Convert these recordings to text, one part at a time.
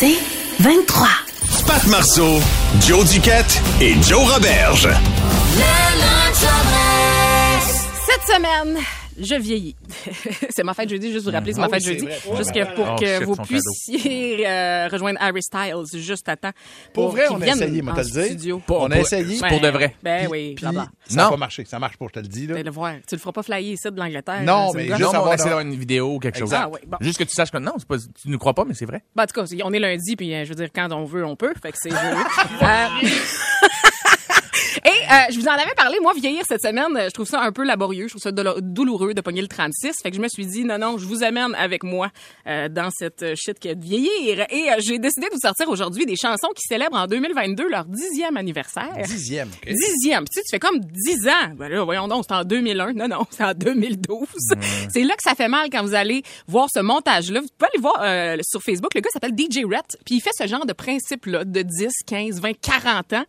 C'est 23. Pat Marceau, Joe Duquette et Joe Roberge. Cette semaine, je vieillis. c'est ma fête jeudi, juste vous rappeler, c'est ma Ah fête oui, jeudi. Juste que pour Oh, que vous puissiez euh, rejoindre Harry Styles juste à temps. Pour vrai, on a essayé, moi, dire. studio. On a essayé. Ben, pour de vrai. Ben Puis- oui, puis blabla. ça n'a pas marché. Ça marche pas, je te le dis. Là. Ben, le voir. Tu le feras pas flyer ici de l'Angleterre. Non, mais juste on avoir essaie dans- d'avoir une vidéo ou quelque chose. Ah oui, bon. Juste que tu saches que non, tu ne crois pas, mais c'est vrai. Ben, en tout cas, on est lundi, puis euh, je veux dire, quand on veut, on peut. Fait que c'est. Euh, je vous en avais parlé, moi, vieillir cette semaine, je trouve ça un peu laborieux, je trouve ça douloureux de pogner le 36. Fait que je me suis dit, non, non, je vous amène avec moi euh, dans cette euh, shit qui est de vieillir. Et euh, j'ai décidé de vous sortir aujourd'hui des chansons qui célèbrent en 2022 leur dixième anniversaire. Dixième. OK. Dixième. Tu sais, tu fais comme dix ans. Ben là, voyons donc, c'est en 2001. Non, non, c'est en 2012. C'est là que ça fait mal quand vous allez voir ce montage-là. Vous pouvez aller voir euh, sur Facebook. Le gars s'appelle DJ Rhett. Puis il fait ce genre de principe-là de 10, 15, 20, 40 ans.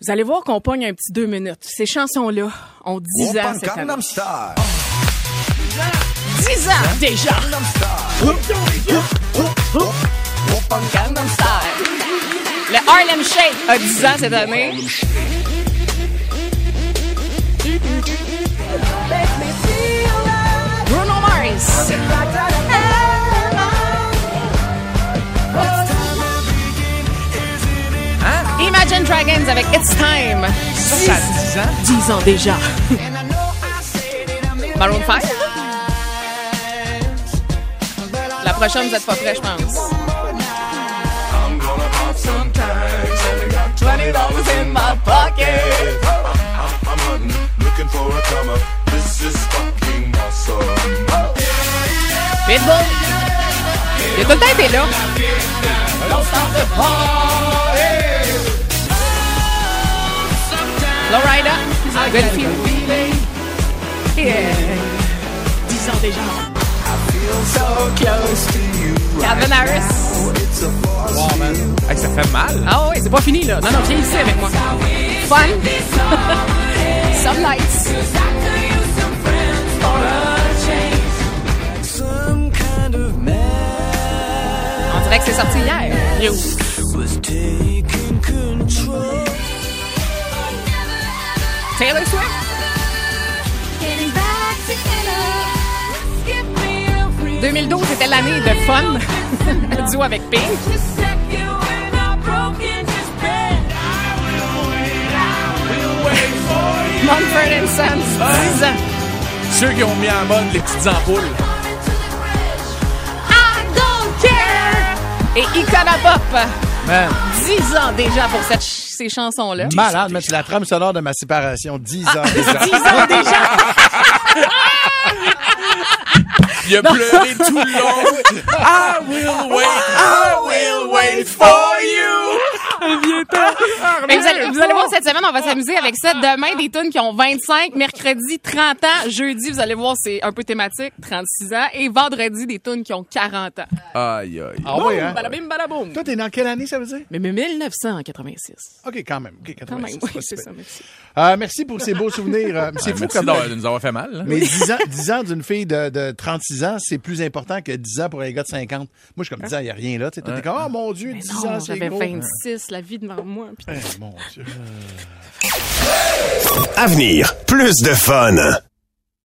Vous allez voir qu'on pogne un petit deux minutes. Ces chansons-là ont 10 ans cette année. 10 ans déjà! Le Harlem Shake a 10 ans cette année. Bruno Mars. Imagine Dragons avec It's Time. Ça, a 10 ans? 10 ans déjà. Maroon 5. La prochaine, vous êtes pas prêts, je pense. $20 in my pocket. Pitbull? Il a tout le temps été là. Lowrider. Good feeling. Yeah. 10 ans déjà. Calvin Harris. Wow, man. Hey, ça fait mal. Ah oui, c'est pas fini là. Non, non, viens ici avec moi. Fun. Some nights. On dirait que c'est sorti hier. You. Taylor Swift? 2012 c'était l'année de Fun, duo avec Pink. Mumford and Sons, 10 ans. Ceux qui ont mis en mode les petites ampoules. I don't care! Et Icona Pop, Man, 10 ans déjà pour cette ch- ces chansons-là. malade, mais c'est la trame sonore de ma séparation. 10 ans déjà. 10 ans déjà! Il a pleuré tout le long. I will wait, I will wait for you. Mais vous, allez, vous allez voir cette semaine, on va s'amuser avec ça. Demain, des tunes qui ont 25, mercredi 30 ans, jeudi, vous allez voir, c'est un peu thématique, 36 ans, et vendredi, des tunes qui ont 40 ans. Aïe, aïe. Ah oui, hein? Balabim, balaboum. Toi, t'es dans quelle année, ça veut dire? Mais, mais 1986. OK, quand même. OK, Quand même, 86, oui, c'est ça, merci. Euh, merci pour ces beaux souvenirs. Euh, C'est fou Merci comme... d'avoir- de nous avoir fait mal. là. Mais 10 ans, 10 ans d'une fille de, de 36 ans, c'est plus important que 10 ans pour un gars de 50. Moi, je suis comme 10 ans, il n'y a rien là. Tu sais, t'es comme, oh mon Dieu, 10 Non, ans, c'est j'avais gros. 26, la vie devant moi. puis- Eh, mon Dieu. Avenir, plus de fun.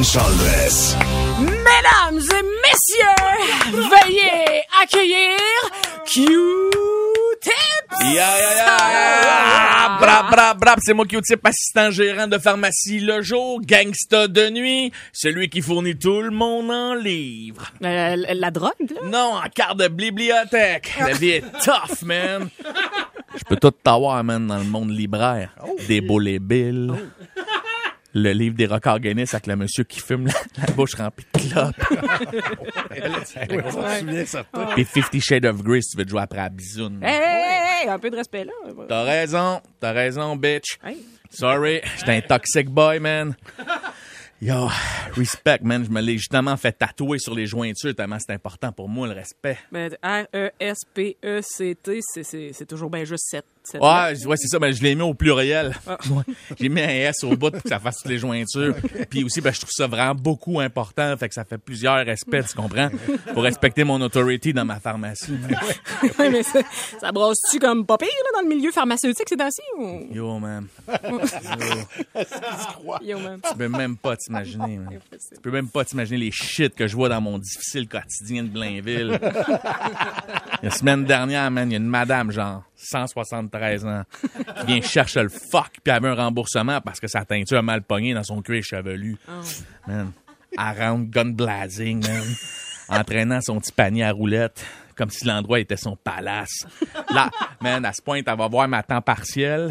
Mesdames et messieurs, veuillez accueillir Q-Tips! Ah, Brap, brap, brap, c'est moi type assistant gérant de pharmacie le jour, gangsta de nuit, celui qui fournit tout le monde en livres. Euh, la, la drogue, là? Non, en carte de bibliothèque. La vie est tough, man. Je peux tout t'avoir, man, dans le monde libraire. Des beaux les billes. Le livre des records Guinness avec le monsieur qui fume la, la bouche remplie de clopes. Puis Fifty Shades of Grey si tu veux te jouer après la bisoune. Hey, hey, hey, hey, un peu de respect, là. T'as raison, t'as raison, bitch. Hey. Sorry, j'étais un toxic boy, man. Yo, respect, man. Je me l'ai justement fait tatouer sur les jointures tellement c'est important pour moi, le respect. Ben, R-E-S-P-E-C-T, c'est- c'est c'est toujours bien juste 7. Ouais, ouais c'est ça, mais je l'ai mis au pluriel. Ah. Ouais. J'ai mis un S au bout pour que ça fasse toutes les jointures. Puis aussi, ben, je trouve ça vraiment beaucoup important. Fait que ça fait plusieurs respects, tu comprends? Pour respecter mon authority dans ma pharmacie. Ouais, mais ça, ça brasse-tu comme pas pire, là, dans le milieu pharmaceutique ces temps-ci? Ou... Yo, man. Yo, man. Tu peux même pas t'imaginer, man. Tu peux même pas t'imaginer les shit que je vois dans mon difficile quotidien de Blainville. La semaine dernière, man, il y a une madame, genre, 173 ans, qui vient chercher le fuck, puis elle veut un remboursement parce que sa teinture a mal pogné dans son cuir chevelu. Man, around gun blazing, man. Entraînant son petit panier à roulettes, comme si l'endroit était son palace. Là, man, à ce point, elle va voir ma temps partiel.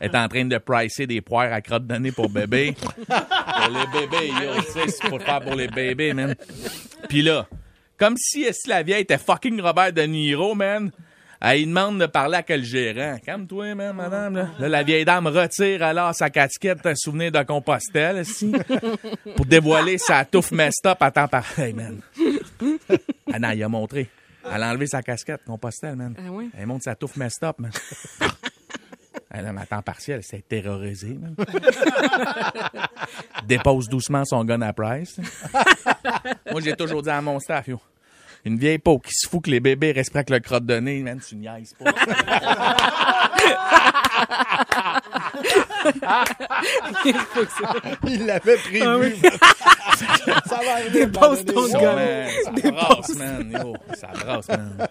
Elle est en train de pricer des poires à crotte de nez pour bébé. Pour les bébés, yo, tu sais, c'est pour faire pour les bébés, man. Puis là, comme si, si la vieille était fucking Robert De Niro, man. Elle lui demande de parler à quel gérant. Calme-toi, man, madame. Là. Là, la vieille dame retire alors sa casquette, un souvenir de Compostelle, ici, pour dévoiler sa touffe messed up à temps pareil, man. Ah non, il a montré. Elle a enlevé sa casquette, Compostelle, man. Ah ouais? Elle montre sa touffe messed up, man. Elle a à temps partiel, elle s'est terrorisée, man. Dépose doucement son gun à Price. Moi, j'ai toujours dit à mon staff, yo, une vieille peau qui se fout que les bébés respectent le crotte de nez, man, tu niaises pas. Il l'avait prévu. ça va arriver. Dépose ton man, ça brasse, man. Yo, ça brasse, man.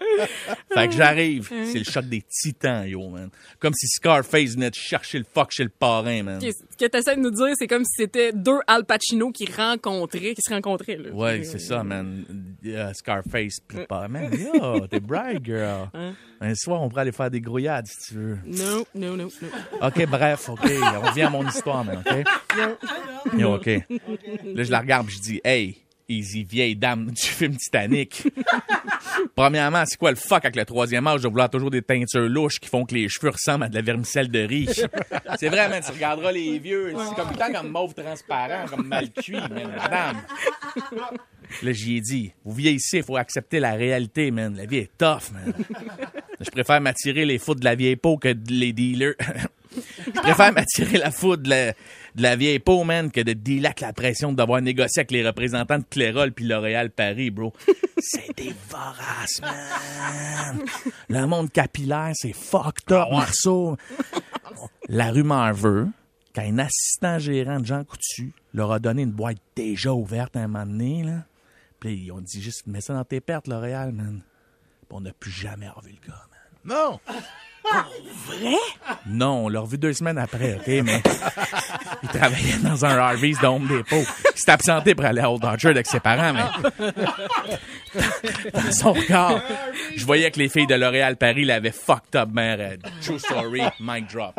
Fait que j'arrive, c'est le choc des titans, yo, man. Comme si Scarface venait de chercher le fuck chez le parrain, man. Ce que tu essaies de nous dire, c'est comme si c'était deux Al Pacino qui rencontraient, qui se rencontraient. Là. Ouais, c'est ça, man. Euh, Scarface, pis le parrain. Man, yo, t'es bright, girl. Un soir, on pourrait aller faire des grouillades, si tu veux. Non, non, non, non. OK, bref, OK. On revient à mon histoire, man, OK? Yo, OK. Là, je la regarde je dis, hey, easy, vieille dame du film Titanic. Premièrement, c'est quoi le fuck avec le troisième âge de vouloir toujours des teintures louches qui font que les cheveux ressemblent à de la vermicelle de riz? C'est vrai, man, tu regarderas les vieux, c'est comme temps comme mauve transparent, comme mal cuit, man, madame. Là, j'y ai dit, vous vieillissez, il faut accepter la réalité, man. La vie est tough, man. Je préfère m'attirer les foudres de la vieille peau que de les dealers. Je préfère m'attirer la foudre de la, de la vieille peau, man, que de dealer avec la pression de devoir négocier avec les représentants de Clérol puis L'Oréal Paris, bro. C'est des voraces, man. Le monde capillaire, c'est fucked up, Marceau. La rumeur veut qu'un assistant gérant de Jean Coutu leur a donné une boîte déjà ouverte à un moment donné, là. Puis ils ont dit juste, mets ça dans tes pertes, L'Oréal, man. Puis on n'a plus jamais revu le gars, man. Non. Non, on l'a revu deux semaines après, OK, mais il travaillait dans un Harvey's de Home Depot. Il s'est absenté pour aller à Old Orchard avec ses parents, mais dans son regard, je voyais que les filles de L'Oréal Paris l'avaient fucked up, man. raide. True story, mic drop.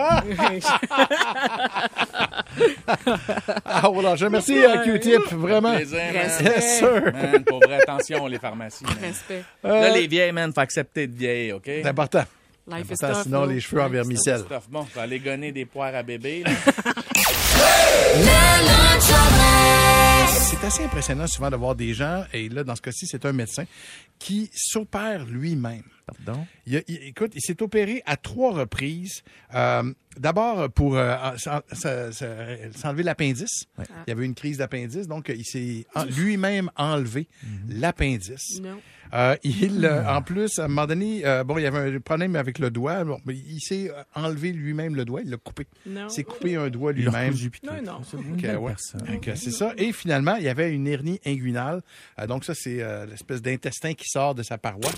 Ah, voilà. Je remercie euh, Q-Tip, vraiment. Plaisir, man. Yes, sir. Man, pour vrai, attention, les pharmacies. Respect. Là, les vieilles, man, faut accepter de vieilles, OK? C'est important. Life is tough. sinon, les cheveux en vermicelle. Bon, je vais aller gonner des poires à bébé. C'est assez impressionnant souvent de voir des gens, et là, dans ce cas-ci, c'est un médecin, qui s'opère lui-même. Pardon? Il a- il- écoute, il s'est opéré à trois reprises. Euh, D'abord pour euh, s'en- s'en- s'en- s'enlever l'appendice. Il y avait une crise d'appendice, donc il s'est en- lui-même enlevé l'appendice. Non. Euh, il, euh, en plus, à un moment donné, euh, bon, il y avait un problème avec le doigt. Bon, mais il s'est enlevé lui-même le doigt, il l'a coupé. Non. Il s'est coupé un doigt lui-même. Non, non. C'est une Ok, belle ouais. c'est ça. Et finalement, il y avait une hernie inguinale. Euh, donc, ça, c'est euh, l'espèce d'intestin qui sort de sa paroi.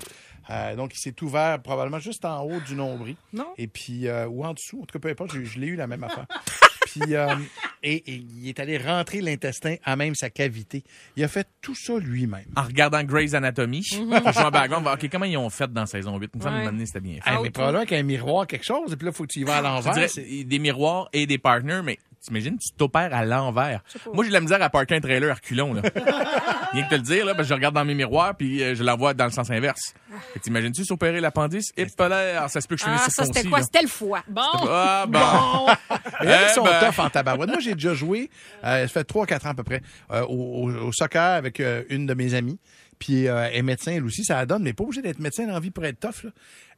Euh, donc, il s'est ouvert probablement juste en haut du nombril. Non. Et puis, euh, ou en dessous. En tout cas, peu importe, je, je l'ai eu la même affaire. puis, euh, et, et il est allé rentrer l'intestin à même sa cavité. Il a fait tout ça lui-même. En regardant Grey's Anatomy, je joue en background, on va OK, comment ils ont fait dans saison 8? Il me semble que c'était bien fait. Eh, mais probablement qu'il y a un miroir, quelque chose. Et puis là, il faut que tu y vas à l'envers. des miroirs et des partners, mais t'imagines, tu t'opères à l'envers. Moi, j'ai de la misère à parker un trailer à reculons, là. Rien que te le dire, là, parce que je regarde dans mes miroirs, puis euh, je l'envoie dans le sens inverse. Et t'imagines-tu s'opérer l'appendice? Et là, ça se peut que je finisse Ah, ça, c'était quoi? C'était le foie. Bon. Ah, bon. Mais là, Eh ils sont ben. tough en tabarouette. Moi, j'ai déjà joué, euh, ça fait 3-4 ans à peu près, euh, au, au- au soccer avec euh, une de mes amies. Puis euh, est médecin, elle aussi, ça la donne, mais pas obligé d'être médecin dans la vie pour être tough. Là.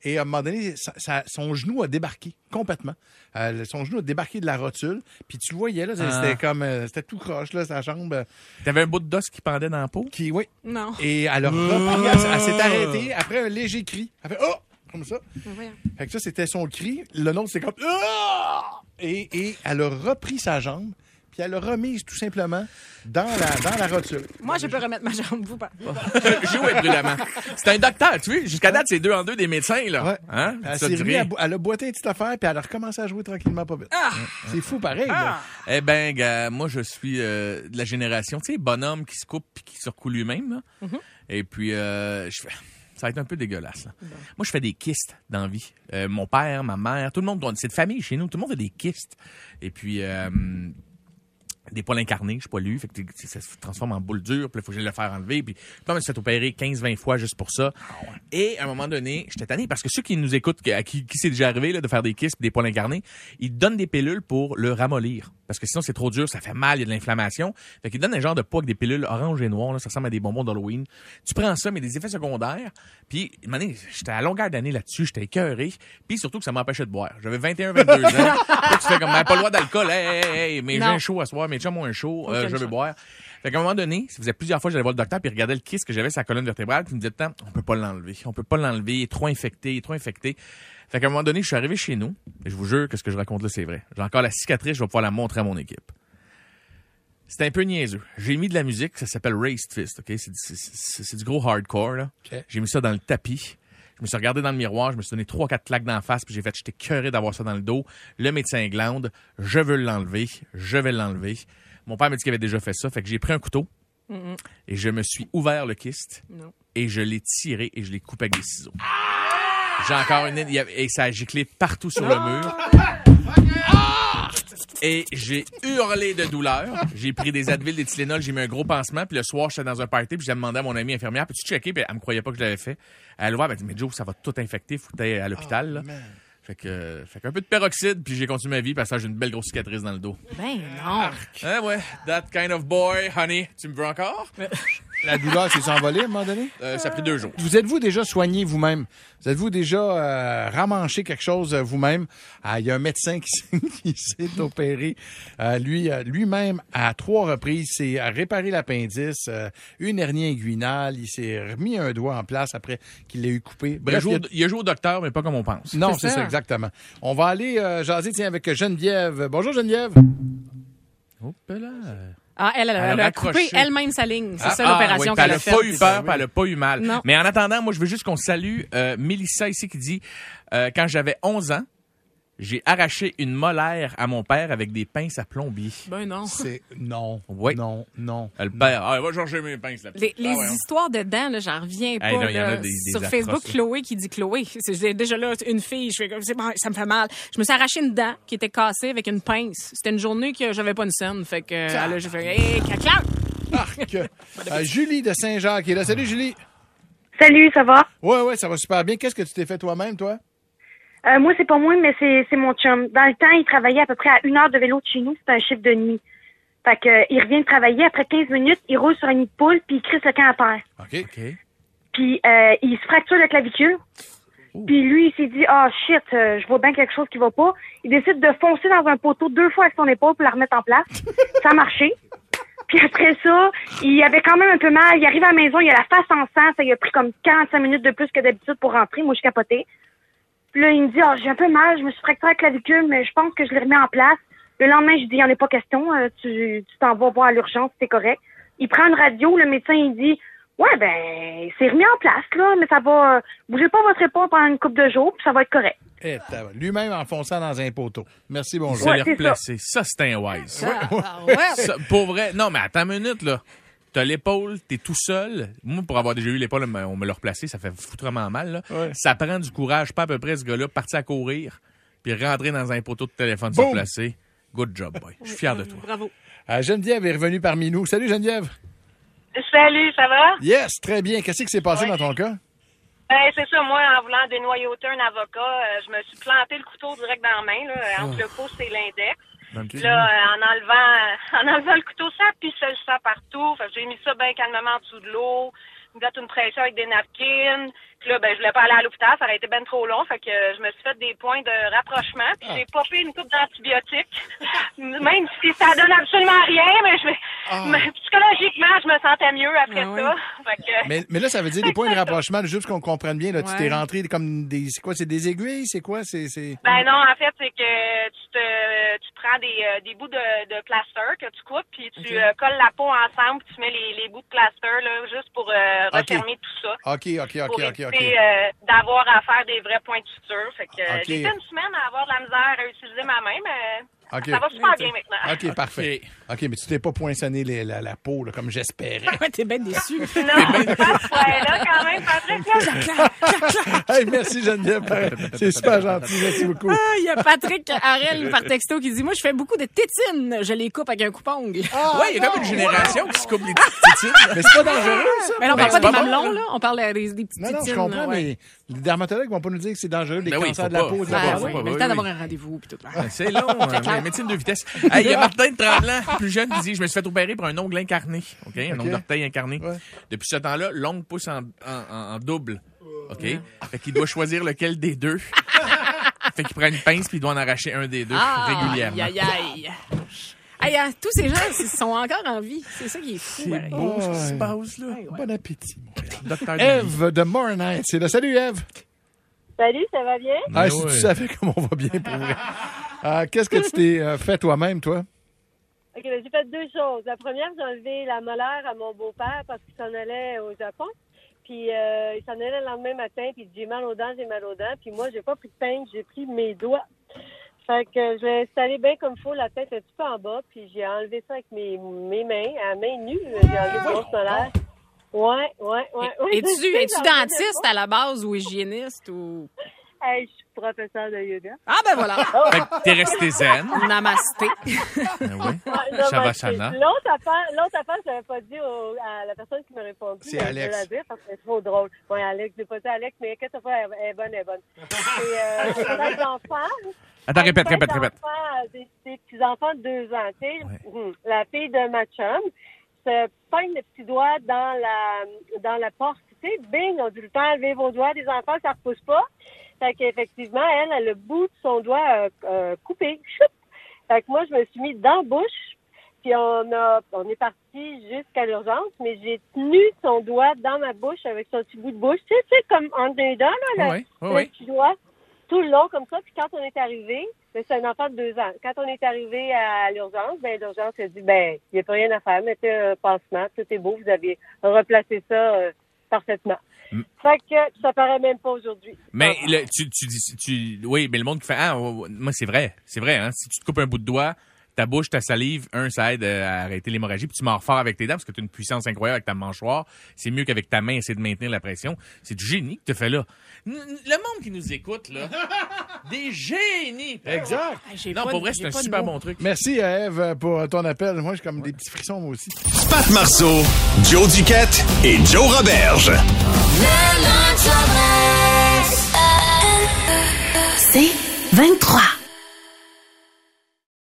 Et à un moment donné, ça- ça- son genou a débarqué complètement. Euh, son genou a débarqué de la rotule. Puis tu le voyais, là, Ah. c'était comme, euh, c'était tout croche, là, sa jambe. euh, T'avais un bout de d'os qui pendait dans la peau? qui, oui. Non. Et elle a repris, elle, s'est arrêtée après un léger cri. Elle fait, oh! Comme ça. Voyons. Fait que ça, c'était son cri. Le nôtre, c'est comme. Ah! Et, et elle a repris sa jambe, puis elle l'a remise tout simplement dans la, dans la rotule. Moi, je peux remettre ma jambe, vous pas. Jouer brûlamment. C'est un docteur, tu vois. Jusqu'à date, c'est deux en deux des médecins, là. Ouais. Hein? Elle, Ça s'est dit remis rien. à bo- elle a boité une petite affaire, puis elle a recommencé à jouer tranquillement, pas vite. C'est fou pareil. là. Eh ben, gars, moi, je suis euh, de la génération, tu sais, bonhomme qui se coupe puis qui se recoue lui-même. là. Mm-hmm. Et puis, euh, je fais... Ça va être un peu dégueulasse. là. Moi, je fais des kystes dans la vie. Euh, mon père, ma mère, tout le monde, c'est de famille chez nous. Tout le monde a des kystes. Et puis, euh, des poils incarnés, je suis pas lu, fait que ça se transforme en boule dure, puis il faut que je le faire enlever, puis me suis fait opérer 15-20 fois juste pour ça. Et à un moment donné, j'étais tanné parce que ceux qui nous écoutent, qui- à qui, qui c'est déjà arrivé là, de faire des kisses, des poils incarnés, ils donnent des pilules pour le ramollir. Parce que sinon, c'est trop dur, ça fait mal, il y a de l'inflammation. Fait qu'ils donnent un genre de poids avec des pilules orange et noir, là, ça ressemble à des bonbons d'Halloween. Tu prends ça, mais des effets secondaires. Puis, j'étais à longueur d'année là-dessus, j'étais écœuré. Puis surtout que ça m'empêchait de boire. J'avais 21, 22 ans. Là, tu fais comme, Ben, pas le droit d'alcool. Hey, hey, hey, mais j'ai Non. un show à soir, mes chums ont un show, euh, je veux boire. Fait qu'à un moment donné, ça faisait plusieurs fois que j'allais voir le docteur puis il regardait le kiss que j'avais sur la colonne vertébrale puis il me disait, Tant, on peut pas l'enlever. On peut pas l'enlever. Il est trop infecté, il est trop infecté. Fait qu'à un moment donné, je suis arrivé chez nous et je vous jure que ce que je raconte là, c'est vrai. J'ai encore la cicatrice, je vais pouvoir la montrer à mon équipe. C'était un peu niaiseux. J'ai mis de la musique, ça s'appelle Raised Fist, OK? C'est, du gros hardcore, là. J'ai mis ça dans le tapis. Je me suis regardé dans le miroir, je me suis donné trois, quatre claques d'en face, puis j'ai fait, j'étais curé d'avoir ça dans le dos. Le médecin glande, je veux l'enlever, je vais l'enlever. Mon père m'a dit qu'il avait déjà fait ça, fait que j'ai pris un couteau et je me suis ouvert le kyste Non. et je l'ai tiré et je l'ai coupé avec des ciseaux. J'ai encore une... Et ça a giclé partout sur le mur. Et j'ai hurlé de douleur. J'ai pris des Advil, des Tylenol, j'ai mis un gros pansement. Puis le soir, j'étais dans un party, puis j'ai demandé à mon amie infirmière, peux-tu checker? Puis elle me croyait pas que je l'avais fait. Elle a elle m'a dit, mais Joe, ça va tout infecter, faut que t'ailles à l'hôpital. là. Fait que, fait qu'un peu de peroxyde, puis j'ai continué ma vie, parce que j'ai une belle grosse cicatrice dans le dos. Ben non. Hein, ouais, that kind of boy, honey. Tu me veux encore? La douleur s'est envolée à un moment donné? Euh, ça a pris deux jours. Vous êtes-vous déjà soigné vous-même? Vous êtes-vous déjà euh, ramanché quelque chose euh, vous-même? Ah, Il y a un médecin qui, s'est- qui s'est opéré. Euh, lui, euh, lui-même, à trois reprises, s'est réparé l'appendice, euh, une hernie inguinale. Il s'est remis un doigt en place après qu'il l'ait eu coupé. Il a, joué, il au- il a joué au docteur, mais pas comme on pense. Non, C'est c'est ça. ça. exactement. On va aller euh, jaser tiens, avec Geneviève. Bonjour Geneviève. Oh, là. Ah, elle, elle, Elle a elle coupé elle-même sa ligne. C'est Ah, ça ah, l'opération oui, puis qu'elle elle a faite. pas eu peur, elle a pas eu mal. Non. Mais en attendant, moi, je veux juste qu'on salue euh, Mélissa ici qui dit euh, quand j'avais 11 ans, j'ai arraché une molaire à mon père avec des pinces à plombier. Ben non. C'est non, Oui. non, non. Euh, Le père, ah, va chercher mes pinces là. Les, les Ah, ouais, hein. histoires dedans, là, j'en reviens pas. Hey, non, il y en a là. des- des Sur atroces, Facebook, là. Chloé qui dit Chloé. C'est j'ai déjà là une fille. Je fais comme, c'est bon, ça me fait mal. Je me suis arraché une dent qui était cassée avec une pince. C'était une journée que j'avais pas une scène. Fait que, euh, là, j'ai fait, hey, caca! Arc. Euh, Julie de Saint-Jacques est là. Salut Julie. Salut, ça va? Ouais, ouais, ça va super bien. Qu'est-ce que tu t'es fait toi-même, toi? Euh, moi, c'est pas moi, mais c'est, c'est mon chum. Dans le temps, il travaillait à peu près à une heure de vélo de chez nous. C'était un chiffre de nuit. Fait que, euh, il revient de travailler. Après 15 minutes, il roule sur un nid de poule, puis il crisse le camp à terre. OK. OK. Puis, euh, il se fracture la clavicule. Puis lui, il s'est dit, ah, shit, euh, je vois bien quelque chose qui va pas. Il décide de foncer dans un poteau deux fois avec son épaule pour la remettre en place. Ça a marché. Puis après ça, il avait quand même un peu mal. Il arrive à la maison, il a la face en sang. Ça lui a pris comme 45 minutes de plus que d'habitude pour rentrer. Moi, je capotais. Puis là, il me dit, ah, j'ai un peu mal, je me suis fracturé la clavicule, mais je pense que je l'ai remis en place. Le lendemain, je dis, il n'y en a pas question. euh, tu t'en vas voir à l'urgence, c'est correct. Il prend une radio, le médecin, il dit, ouais, ben, c'est remis en place, là, mais ça va, euh, bougez pas votre épaule pendant une couple de jours, puis ça va être correct. Eh, tabarnak. Lui-même enfonçant dans un poteau. Merci, bonjour. Ça Ouais, les c'est replacer. Ça, c'est un wise. Ah, ouais. Ça, pour vrai. Non, mais attends une minute, là. T'as l'épaule, t'es tout seul. Moi, pour avoir déjà eu l'épaule, on me- l'a replacé, ça fait foutrement mal, là. Ouais. Ça prend du courage, pas à peu près, ce gars-là, partir à courir, puis rentrer dans un poteau de téléphone, se Boum! replacer. Good job, boy. Je suis fier de toi. Bravo. Euh, Geneviève est revenue parmi nous. Salut, Geneviève. Salut, ça va? Yes, très bien. Qu'est-ce qui s'est passé Ouais. dans ton cas? Ben, c'est ça, moi, en voulant dénoyauter un avocat, euh, je me suis planté le couteau direct dans la main, là, entre le pouce et l'index. Là, euh, en enlevant en enlevant le couteau, ça pissait le sang partout. Fait j'ai mis ça bien calmement en dessous de l'eau, me mettre une pression avec des napkins. Puis là, ben, je voulais pas aller à l'hôpital, ça aurait été bien trop long. Fait que euh, je me suis fait des points de rapprochement. Puis j'ai popé une coupe d'antibiotiques. Même si ça donne absolument rien, mais je mais psychologiquement, je me sentais mieux après Ah ça. Fait que, Mais, mais là, ça veut dire des points de rapprochement, juste qu'on comprenne bien. Là, Tu t'es rentré comme des. C'est quoi? C'est des aiguilles? C'est quoi? C'est. c'est- Ben non, en fait, c'est que tu te tu prends des, euh, des bouts de, de plaster que tu coupes, puis tu euh, colles la peau ensemble, puis tu mets les, les bouts de plaster là, juste pour euh. Refermer tout ça. OK, OK, pour OK, OK, euh, d'avoir à faire des vrais points de suture. Fait que euh, j'ai fait une semaine à avoir de la misère à utiliser ma main, mais OK. ça va super bien maintenant. OK, parfait. OK, mais tu t'es pas poinçonné les- la, la peau, là, comme j'espérais. Ouais, t'es bien déçu. Non, ouais, là, quand même, Patrick, là, hey, merci, Geneviève. C'est super gentil. Merci beaucoup. Ah, il y a Patrick Harel par texto qui dit Moi, je fais beaucoup de tétines. Je les coupe avec un coupe-ongle. Ah, ouais, il y a comme une génération qui se coupe les petites tétines. Mais c'est pas dangereux, ça? Mais là, on Ben, parle pas des mamelons, là. On parle des, petites Non, non, je tétines, comprends, ouais. mais les dermatologues vont pas nous dire que c'est dangereux, les Ben oui, cancers de la pas. peau. Faut pas. Ah, faut oui, pas, mais le oui, temps oui. d'avoir un rendez-vous. puis tout. C'est long, hein, mais médecine de vitesse. Hey, Il y a Martin de Tremblant, plus jeune, qui dit Je me suis fait opérer pour un ongle incarné. OK? Un ongle d'orteil incarné. Ouais. Depuis ce temps-là, l'ongle pousse en, en, en- en double. OK? Fait qu'il doit choisir lequel des deux. fait qu'il prend une pince puis il doit en arracher un des deux Ah, régulièrement. Aïe, aïe, aïe. Hey, euh, tous ces gens ils sont encore en vie. C'est ça qui est fou. C'est pareil. beau ce qui se passe, là. Bon appétit. Eve de Mornight, c'est là. Salut, Eve. Salut, ça va bien? Ah, si tu savais comment on va bien pour vrai. Euh, Qu'est-ce que tu t'es euh, fait toi-même, toi? OK, ben, j'ai fait deux choses. La première, j'ai enlevé la molaire à mon beau-père parce qu'il s'en allait au Japon. Puis euh, il s'en allait le lendemain matin, puis il dit j'ai mal aux dents, j'ai mal aux dents. Puis moi, j'ai pas pris de pince, j'ai pris mes doigts. Fait que je l'ai installé bien comme il faut, la tête un petit peu en bas, puis j'ai enlevé ça avec mes, mes mains, à main nue. J'ai enlevé le grosse ouais, ouais. ouais. Es-tu Je dentiste à la base ou hygiéniste ou? Hey, je suis professeur de yoga. Ah, ben voilà. Fait que t'es resté zen. Namasté. Ben oui. Shavasana. L'autre affaire, l'autre affaire, je l'avais pas dit au- à la personne qui m'a répondu. C'est je Alex. la dire parce que c'est trop drôle. Oui, Alex, j'ai pas dit Alex, mais qu'est-ce que ça fait? Elle est bonne, elle est bonne. C'est, euh, des enfants. Attends, répète, répète, répète. Des, des petits-enfants de deux ans, tu sais. Hum, La fille de ma chum se pogne le petit doigt dans la, dans la porte, tu sais. Bing, on dit le temps, levez vos doigts, des enfants, ça repousse pas. Fait qu'effectivement, elle a le bout de son doigt euh, euh, coupé. Choup! Fait que moi, je me suis mis dans la bouche. Puis on a, on est parti jusqu'à l'urgence, mais j'ai tenu son doigt dans ma bouche avec son petit bout de bouche. Tu sais, tu sais, comme les dents, là, le, Oui, oui, le oui. petit doigt, tout le long comme ça. Puis quand on est arrivé, ben, c'est un enfant de deux ans. Quand on est arrivé à l'urgence, ben l'urgence a dit, ben, il n'y a plus rien à faire, mettez un pansement, tout est beau, vous avez replacé ça euh, parfaitement. Mm. Fait que ça paraît même pas aujourd'hui. Mais le- tu, tu dis, tu, oui, mais le monde qui fait, ah, ouais, ouais, moi, c'est vrai. C'est vrai, hein. Si tu te coupes un bout de doigt, ta bouche, ta salive, un, ça aide euh, à arrêter l'hémorragie, puis tu mords fort avec tes dents parce que tu as une puissance incroyable avec ta mâchoire. C'est mieux qu'avec ta main, essayer de maintenir la pression. C'est du génie que tu fais là. N- Le monde qui nous écoute, là, des génies. Exact. J'ai Non, pas pour de- vrai, j'ai c'est un pas de super mots. bon truc. Merci, euh, Eve, pour ton appel. Moi, j'ai comme des petits frissons, moi aussi. Pat Marceau, Joe Duquette et Joe Roberge. C'est 23.